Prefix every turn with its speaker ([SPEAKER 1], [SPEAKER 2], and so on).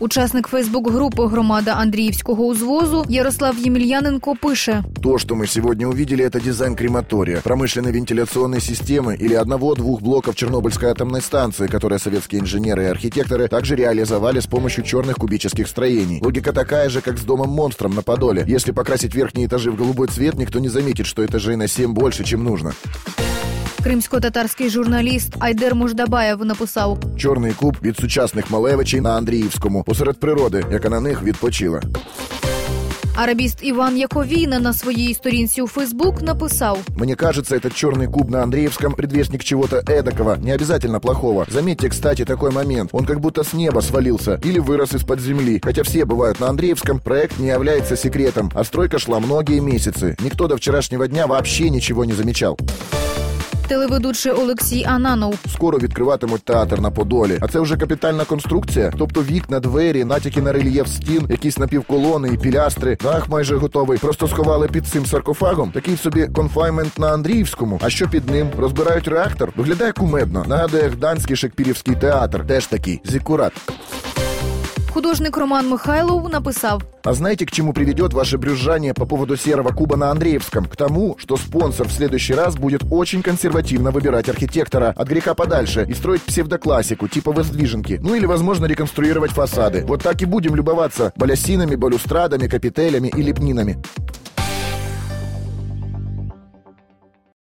[SPEAKER 1] Учасник Фейсбук-групи Громада Андріївського узвозу Ярослав Ємельяненко пише:
[SPEAKER 2] То, что мы сегодня увидели, это дизайн крематория, промышленной вентиляционной системы или одного-двух блоков Чернобыльской атомной станции, которые советские инженеры и архитекторы также реализовали с помощью черных кубических строений. Логика такая же, как с домом-монстром на Подоле. Если покрасить верхние этажи в голубой цвет, никто не заметит, что этажей на 7 больше, чем нужно.
[SPEAKER 1] Кримсько-татарський журналіст Айдер Муждабаєв написав:
[SPEAKER 2] Чорний куб від сучасних Малевичей на Андріївському, посеред природи, яка на них відпочила.
[SPEAKER 1] Арабіст Іван Яковійна на своїй сторінці у Фейсбук написав:
[SPEAKER 2] Мне кажется, этот черный куб на Андреевском предвестник чего-то эдакого, не обязательно плохого. Заметьте, кстати, такой момент. Он как будто с неба свалился или вырос из-под земли. Хотя все бывают на Андреевском, проект не является секретом, а стройка шла многие месяцы. Никто до вчерашнего дня вообще ничего не замечал.
[SPEAKER 1] Телеведучий Олексій Ананов.
[SPEAKER 2] Скоро відкриватимуть театр на Подолі. А це вже капітальна конструкція. Тобто вікна, двері, натяки на рельєф стін, якісь напівколони і пілястри. Дах майже готовий. Просто сховали під цим саркофагом. Такий собі конфаймент на Андріївському. А що під ним? Розбирають реактор. Виглядає кумедно. Нагадує гданський шекпірівський театр. Теж такий зікурат.
[SPEAKER 1] Художник Роман Михайлов написав:
[SPEAKER 2] А знаете, к чему приведет ваше брюзжание по поводу серого куба на Андреевском? К тому, что спонсор в следующий раз будет очень консервативно выбирать архитектора от греха подальше и строить псевдоклассику, типа воздвиженки. Ну или, возможно, реконструировать фасады. Вот так и будем любоваться балясинами, балюстрадами, капителями и лепнинами.